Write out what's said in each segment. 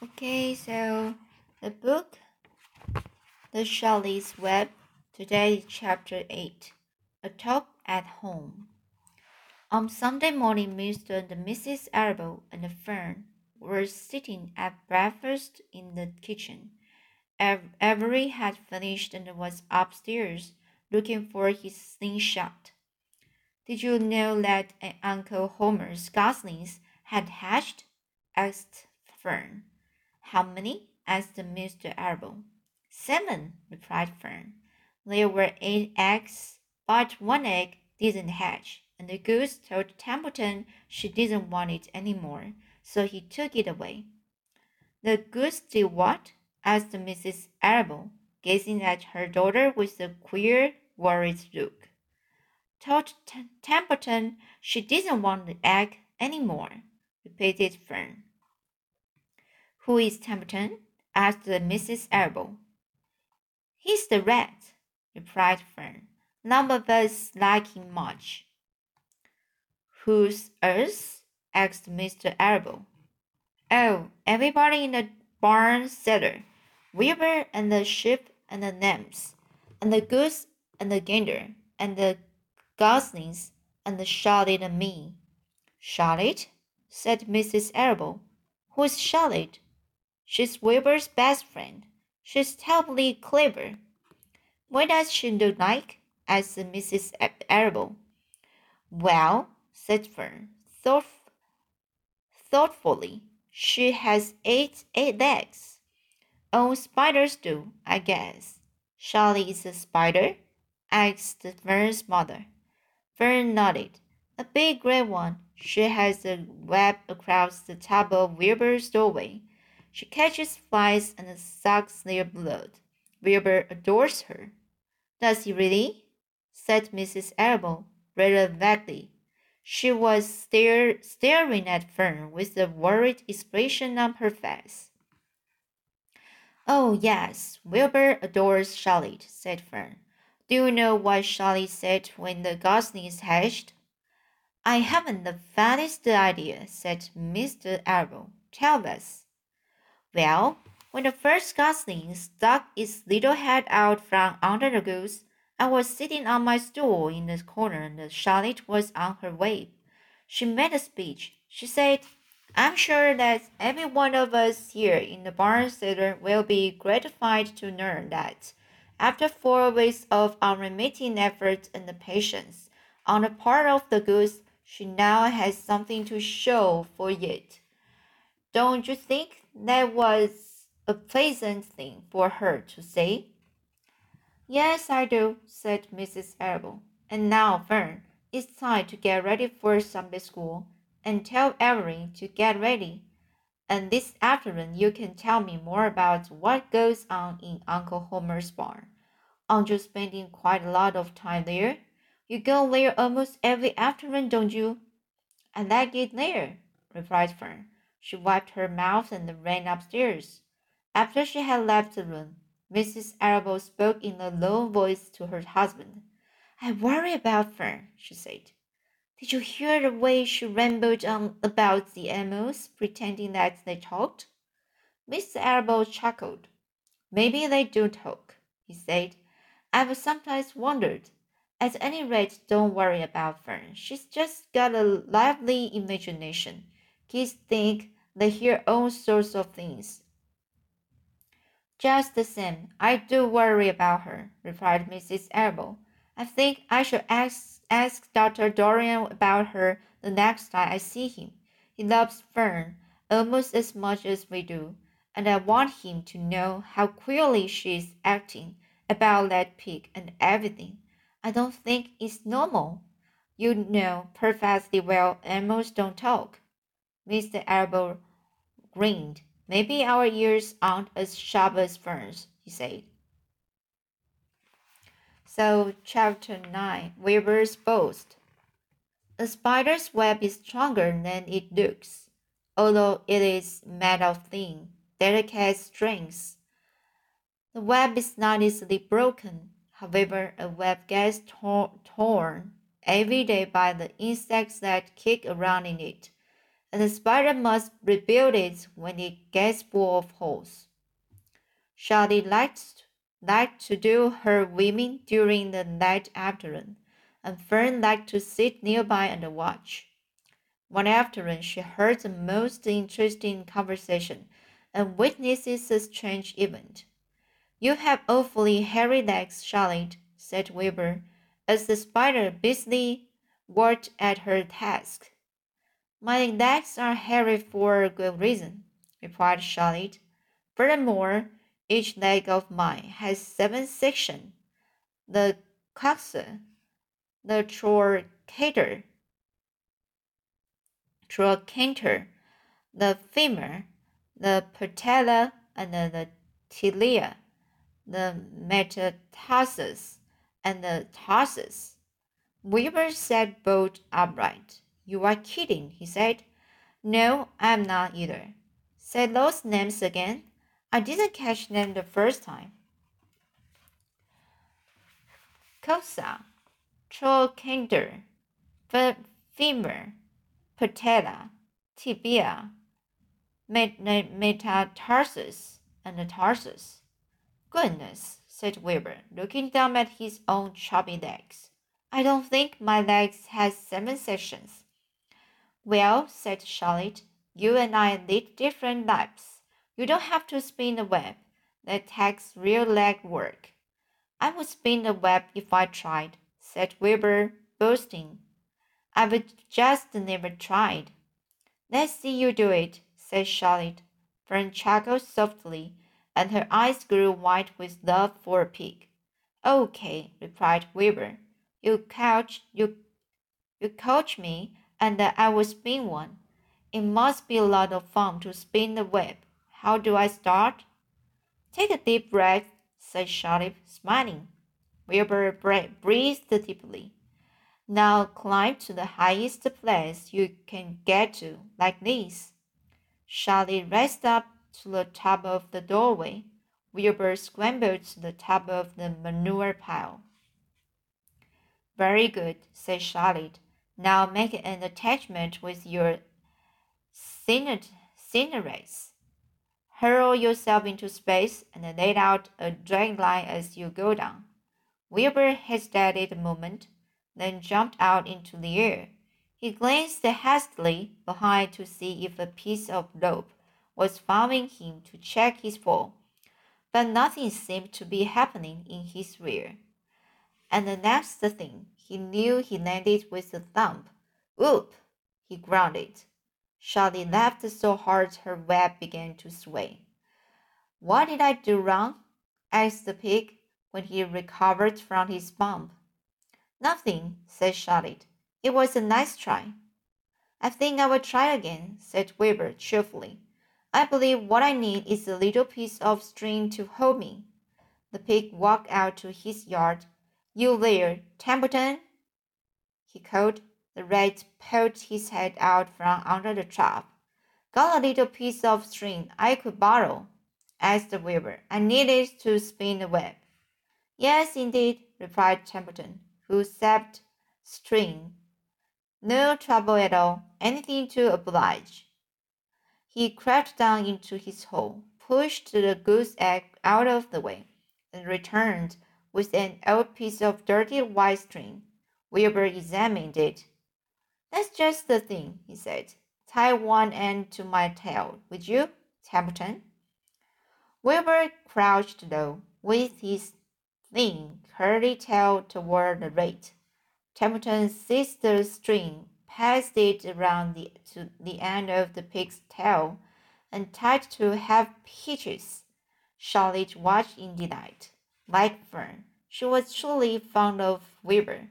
Okay, so the book, The Shelley's Web, today is chapter 8 A Talk at Home. On Sunday morning, Mr. and Mrs. Arable and Fern were sitting at breakfast in the kitchen. Avery had finished and was upstairs looking for his slingshot. Did you know that uh, Uncle Homer's goslings had hatched? asked Fern. How many? asked Mr. Arable. Seven, replied Fern. There were eight eggs, but one egg didn't hatch, and the goose told Templeton she didn't want it any more, so he took it away. The goose did what? asked Mrs. Arable, gazing at her daughter with a queer, worried look. Told Templeton she didn't want the egg any more, repeated Fern. Who is Templeton? asked Mrs. Arable. He's the rat, replied Fern. None of us like him much. Who's us? asked Mr. Arable. Oh, everybody in the barn cellar. Wilbur and the sheep and the lambs, and the goose and the gander, and the goslings, and the Charlotte and me. Charlotte? said Mrs. Arable. Who's Charlotte? She's Wilbur's best friend. She's terribly clever. What does she look like? asked Mrs. Arable. Well, said Fern, thought, thoughtfully, she has eight, eight legs. Oh, spiders do, I guess. Charlotte is a spider? asked Fern's mother. Fern nodded. A big gray one. She has a web across the top of Wilbur's doorway. She catches flies and sucks their blood. Wilbur adores her. Does he really? said Mrs. Arable, rather vaguely. She was stare, staring at Fern with a worried expression on her face. Oh, yes, Wilbur adores Charlotte, said Fern. Do you know what Charlotte said when the goslings hatched? I haven't the faintest idea, said Mr. Arable. Tell us. Well, when the first gosling stuck its little head out from under the goose, I was sitting on my stool in the corner and Charlotte was on her way. She made a speech. She said, I'm sure that every one of us here in the barn cellar will be gratified to learn that, after four weeks of unremitting effort and patience on the part of the goose, she now has something to show for it. Don't you think that was a pleasant thing for her to say? Yes, I do, said Mrs. Arable. And now, Fern, it's time to get ready for Sunday school and tell Avery to get ready. And this afternoon you can tell me more about what goes on in Uncle Homer's barn. Aren't you spending quite a lot of time there? You go there almost every afternoon, don't you? I like it there, replied Fern. She wiped her mouth and ran upstairs. After she had left the room, Mrs. Arable spoke in a low voice to her husband. I worry about Fern, she said. Did you hear the way she rambled on about the animals, pretending that they talked? Mr. Arable chuckled. Maybe they do talk, he said. I've sometimes wondered. At any rate, don't worry about Fern. She's just got a lively imagination. Kids think they hear all sorts of things. Just the same, I do worry about her, replied Mrs. Arable. I think I shall ask, ask Dr. Dorian about her the next time I see him. He loves Fern almost as much as we do, and I want him to know how queerly she is acting about that pig and everything. I don't think it's normal. You know perfectly well animals don't talk. Mr. Arable grinned. Maybe our ears aren't as sharp as Fern's, he said. So, chapter 9 Wilbur's Boast. A spider's web is stronger than it looks, although it is made of thin, delicate strings. The web is not easily broken. However, a web gets tor torn every day by the insects that kick around in it and the spider must rebuild it when it gets full of holes. Charlotte liked, liked to do her weaving during the night afternoon, and Fern liked to sit nearby and watch. One afternoon, she heard the most interesting conversation and witnessed a strange event. You have awfully hairy legs, Charlotte, said Wilbur, as the spider busily worked at her task. My legs are hairy for a good reason, replied Charlotte. Furthermore, each leg of mine has seven sections. The coxa, the trochanter, trochanter, the femur, the patella, and the tibia the metatarsus and the tarsus. Wilbur sat bolt upright. You are kidding, he said. No, I'm not either. Say those names again. I didn't catch them the first time. Coxa, trochanter, femur, patella, tibia, metatarsus, and tarsus. Goodness, said Wilbur, looking down at his own chubby legs. I don't think my legs has seven sections. Well, said Charlotte, you and I lead different lives. You don't have to spin the web. That takes real leg work. I would spin the web if I tried, said Wilbur, boasting. I've just never tried. Let's see you do it, said Charlotte. Fern chuckled softly and her eyes grew wide with love for a pig. Okay, replied Wilbur. You couch you you coach me, and I will spin one. It must be a lot of fun to spin the web. How do I start? Take a deep breath, said Charlotte, smiling. Wilbur breathed deeply. Now climb to the highest place you can get to, like this. Charlotte raised up to the top of the doorway. Wilbur scrambled to the top of the manure pile. Very good, said Charlotte. Now make an attachment with your spinnerets. Hurl yourself into space and lay out a drag line as you go down. Wilbur hesitated a moment, then jumped out into the air. He glanced hastily behind to see if a piece of rope was following him to check his fall, but nothing seemed to be happening in his rear. And the next thing he knew, he landed with a thump. Whoop! he grunted. Charlotte laughed so hard her web began to sway. What did I do wrong? asked the pig when he recovered from his bump. Nothing, said Charlotte. It was a nice try. I think I will try again, said Wilbur cheerfully. I believe what I need is a little piece of string to hold me. The pig walked out to his yard. You there, Templeton? He called. The rat poked his head out from under the trap. Got a little piece of string I could borrow? asked the Wilbur. I need it to spin the web. Yes, indeed, replied Templeton, who sapped string. No trouble at all. Anything to oblige. He crept down into his hole, pushed the goose egg out of the way, and returned with an old piece of dirty white string. Wilbur examined it. That's just the thing, he said. Tie one end to my tail, would you, Templeton? Wilbur crouched low, with his thin, curly tail toward the rat. Templeton seized the string passed it around the, to the end of the pig's tail and tied to half hitches. Charlotte watched in delight. Like Fern, she was truly fond of Wilbur,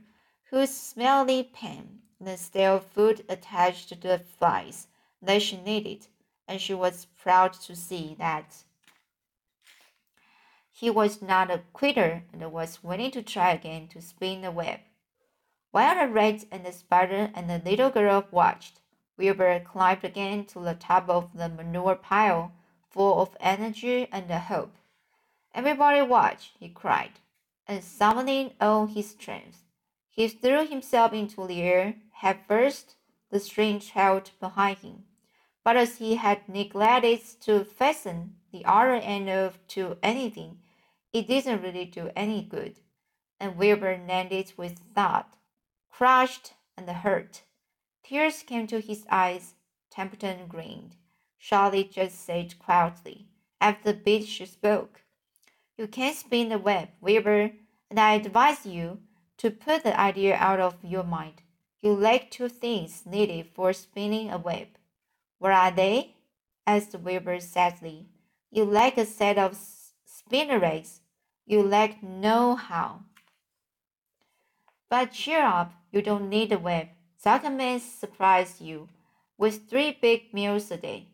whose smelly pen and stale food attached to the flies that she needed, and she was proud to see that he was not a quitter and was willing to try again to spin the web. While the rat and the spider and the little girl watched, Wilbur climbed again to the top of the manure pile, full of energy and hope. Everybody watch, he cried, and summoning all his strength, he threw himself into the air head first the string trailed behind him. But as he had neglected to fasten the other end of to anything, it didn't really do any good, and Wilbur landed with thud, crushed and hurt. Tears came to his eyes. Templeton grinned. Charlotte just said quietly, after the bitch spoke, You can't spin the web, Wilbur, and I advise you to put the idea out of your mind. You lack two things needed for spinning a web. What are they? asked Wilbur sadly. You lack a set of spinnerets. You lack know-how. But cheer up, you don't need a web. Zuckerman surprised you with three big meals a day.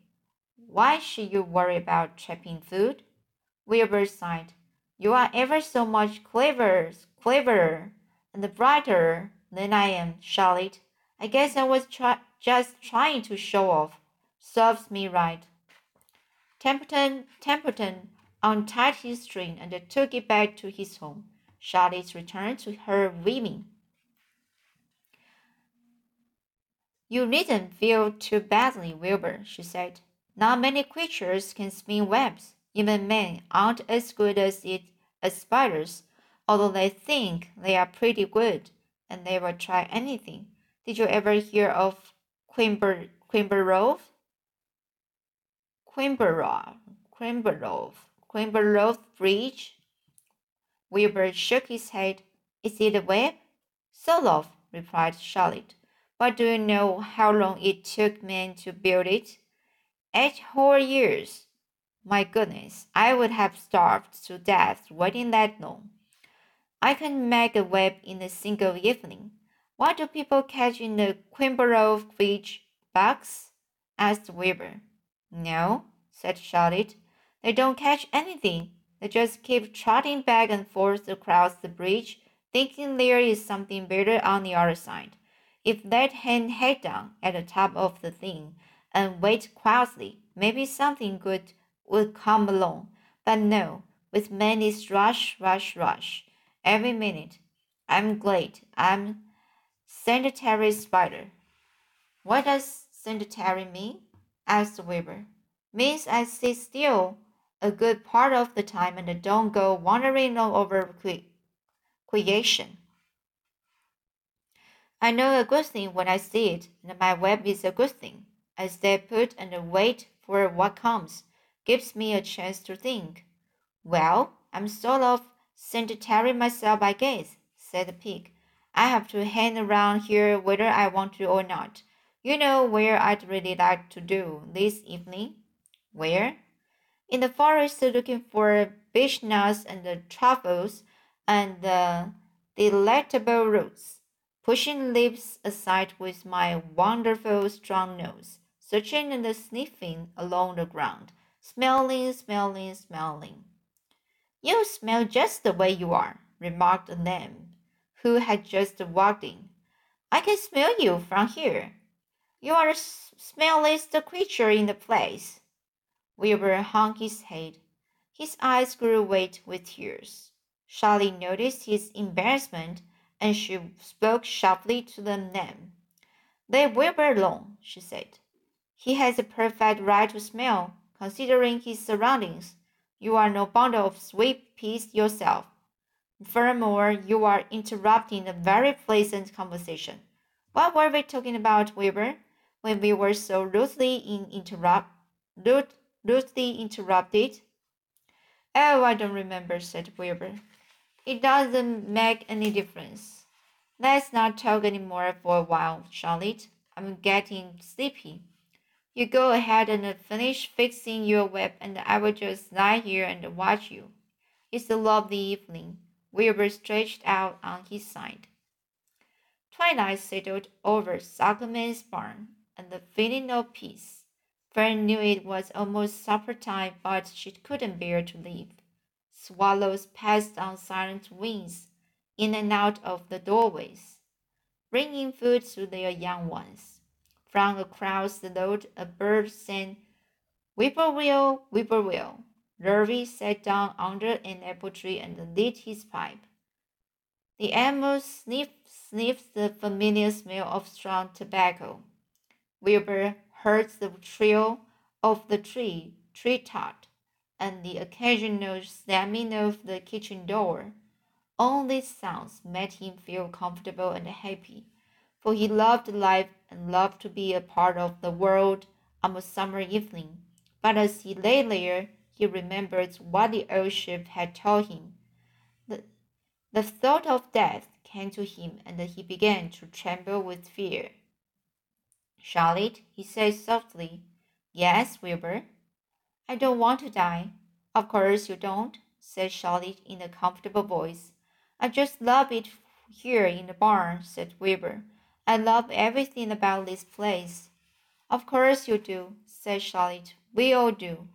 Why should you worry about trapping food? Wilbur sighed. You are ever so much cleverer, cleverer, and brighter than I am, Charlotte. I guess I was try just trying to show off. Serves me right. Templeton, Templeton untied his string and took it back to his home. Charlotte returned to her weaving. You needn't feel too badly, Wilbur, she said. Not many creatures can spin webs. Even men aren't as good as it as spiders, although they think they are pretty good and they will try anything. Did you ever hear of Quimber Queensborough? Queensborough, Queensborough, Queensborough Bridge? Wilbur shook his head. Is it a web? Sort of, replied Charlotte. But do you know how long it took men to build it? Eight whole years. My goodness, I would have starved to death waiting that long. I can make a web in a single evening. What do people catch in the Queensborough Beach? Bugs? asked Wilbur. No, said Charlotte. They don't catch anything. They just keep trotting back and forth across the bridge, thinking there is something better on the other side. If they'd hang head down at the top of the thing and wait quietly, maybe something good would come along. But no, with it's rush, rush, rush. Every minute. I'm glad I'm sedentary spider. What does sedentary mean? asked the Wilbur. Means I sit still a good part of the time and don't go wandering all over creation. I know a good thing when I see it, and my web is a good thing. I stay put and wait for what comes gives me a chance to think. Well, I'm sort of sedentary myself, I guess, said the pig. I have to hang around here whether I want to or not. You know where I'd really like to do this evening? Where? In the forest looking for beech nuts and the truffles and the delectable roots, pushing leaves aside with my wonderful strong nose, searching and sniffing along the ground Smelling, smelling, smelling. You smell just the way you are, remarked a lamb, who had just walked in. I can smell you from here. You are the smelliest creature in the place. Wilbur hung his head. His eyes grew wet with tears. Charlotte noticed his embarrassment, and she spoke sharply to the lamb. Leave Wilbur alone, she said. He has a perfect right to smell considering his surroundings. You are no bundle of sweet peas yourself. Furthermore, you are interrupting a very pleasant conversation. What were we talking about, Wilbur, when we were so rudely in interrupt, rudely interrupted? Oh, I don't remember, said Wilbur. It doesn't make any difference. Let's not talk any more for a while, Charlotte. I'm getting sleepy. You go ahead and finish fixing your web, and I will just lie here and watch you. It's a lovely evening. Wilbur stretched out on his side. Twilight settled over Zuckerman's barn, and the feeling of peace. Fern knew it was almost supper time, but she couldn't bear to leave. Swallows passed on silent wings in and out of the doorways, bringing food to their young ones. From across the road, a bird sang, Whippoorwill, whippoorwill. Lurvy sat down under an apple tree and lit his pipe. The animal sniffed, sniffed the familiar smell of strong tobacco. Wilbur heard the trill of the tree tree tot and the occasional slamming of the kitchen door. All these sounds made him feel comfortable and happy, for he loved life and loved to be a part of the world on a summer evening. But as he lay there, he remembered what the old sheep had told him. The, the thought of death came to him, and he began to tremble with fear. Charlotte, he said softly. Yes, Wilbur. I don't want to die. Of course you don't, said Charlotte in a comfortable voice. I just love it here in the barn, said Wilbur. I love everything about this place. Of course you do, said Charlotte. We all do.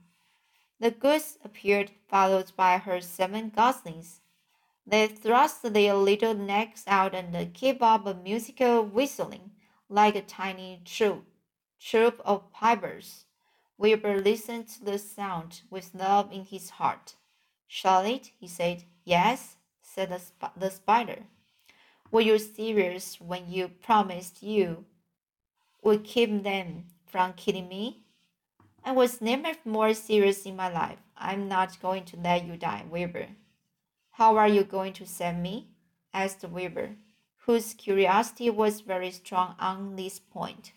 The goose appeared, followed by her seven goslings. They thrust their little necks out and kept up a musical whistling, like a tiny troop, troop of pipers. Wilbur listened to the sound with love in his heart. Charlotte, he said. Yes, said the, sp the spider. Were you serious when you promised you would keep them from killing me? I was never more serious in my life. I'm not going to let you die, Wilbur. How are you going to save me? asked Wilbur, whose curiosity was very strong on this point.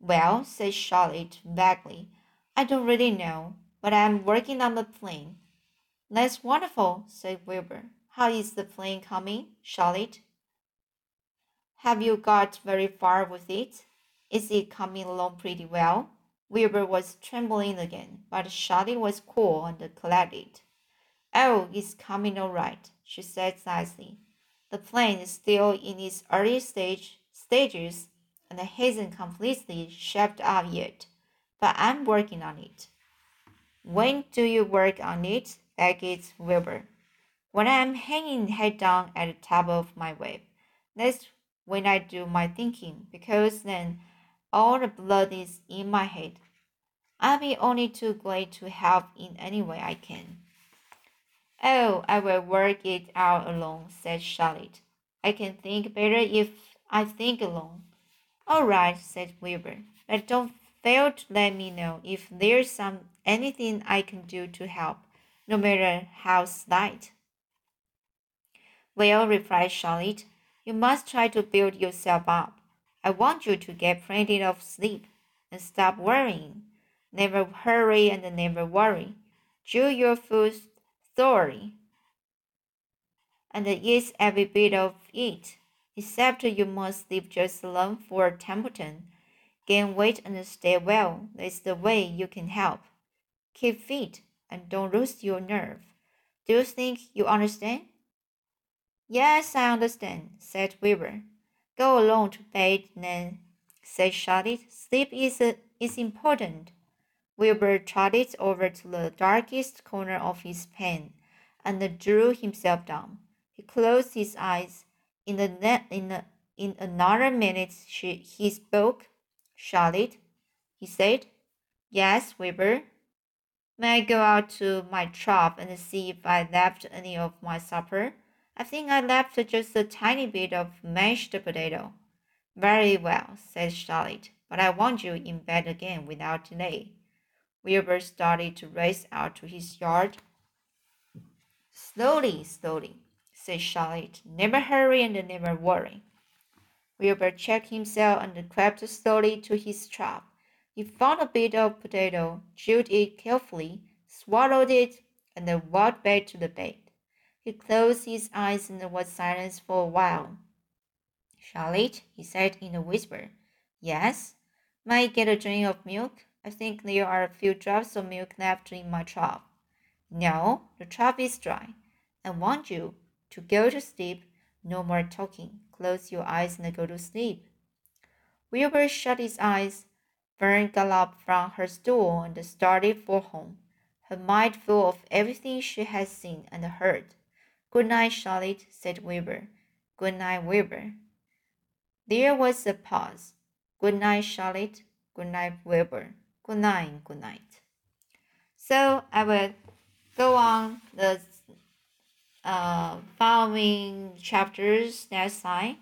Well, said Charlotte vaguely, I don't really know, but I'm working on the plane. That's wonderful, said Wilbur. How is the plane coming, Charlotte? Have you got very far with it? Is it coming along pretty well? Wilbur was trembling again, but Charlotte was cool and collected. Oh, it's coming all right, she said nicely. The plane is still in its early stage stages and hasn't completely shaped up yet, but I'm working on it. When do you work on it? begged Wilbur. When I'm hanging head down at the top of my web. That's when I do my thinking, because then all the blood is in my head. I'll be only too glad to help in any way I can. Oh, I will work it out alone, said Charlotte. I can think better if I think alone. All right, said Wilbur, but don't fail to let me know if there's some anything I can do to help, no matter how slight. Well, replied Charlotte, you must try to build yourself up. I want you to get plenty of sleep and stop worrying. Never hurry and never worry. Chew your food thoroughly and eat every bit of it except you must leave Jerusalem for Templeton. Gain weight and stay well. That's the way you can help. Keep fit and don't lose your nerve. Do you think you understand? Yes, I understand, said Wilbur. Go along to bed then, said Charlotte. Sleep is, uh, is important. Wilbur trotted over to the darkest corner of his pen and drew himself down. He closed his eyes in the in the, in another minute, she, he spoke. Charlotte, he said. Yes, Wilbur. May I go out to my trap and see if I left any of my supper? I think I left just a tiny bit of mashed potato. Very well, said Charlotte, but I want you in bed again without delay. Wilbur started to race out to his yard. Slowly, slowly said Charlotte. Never hurry and never worry. Wilbur checked himself and crept slowly to his trap. He found a bit of potato, chewed it carefully, swallowed it, and then walked back to the bed. He closed his eyes and was silent for a while. Charlotte, he said in a whisper. Yes? May I get a drink of milk? I think there are a few drops of milk left in my trough. No, the trough is dry. I want you to go to sleep, no more talking. Close your eyes and go to sleep. Wilbur shut his eyes. Fern got from her stool and started for home, her mind full of everything she had seen and heard. Good night, Charlotte, said Wilbur. Good night, Wilbur. There was a pause. Good night, Charlotte. Good night, Wilbur. Good night, good night. So I will go on the uh, following chapters next time.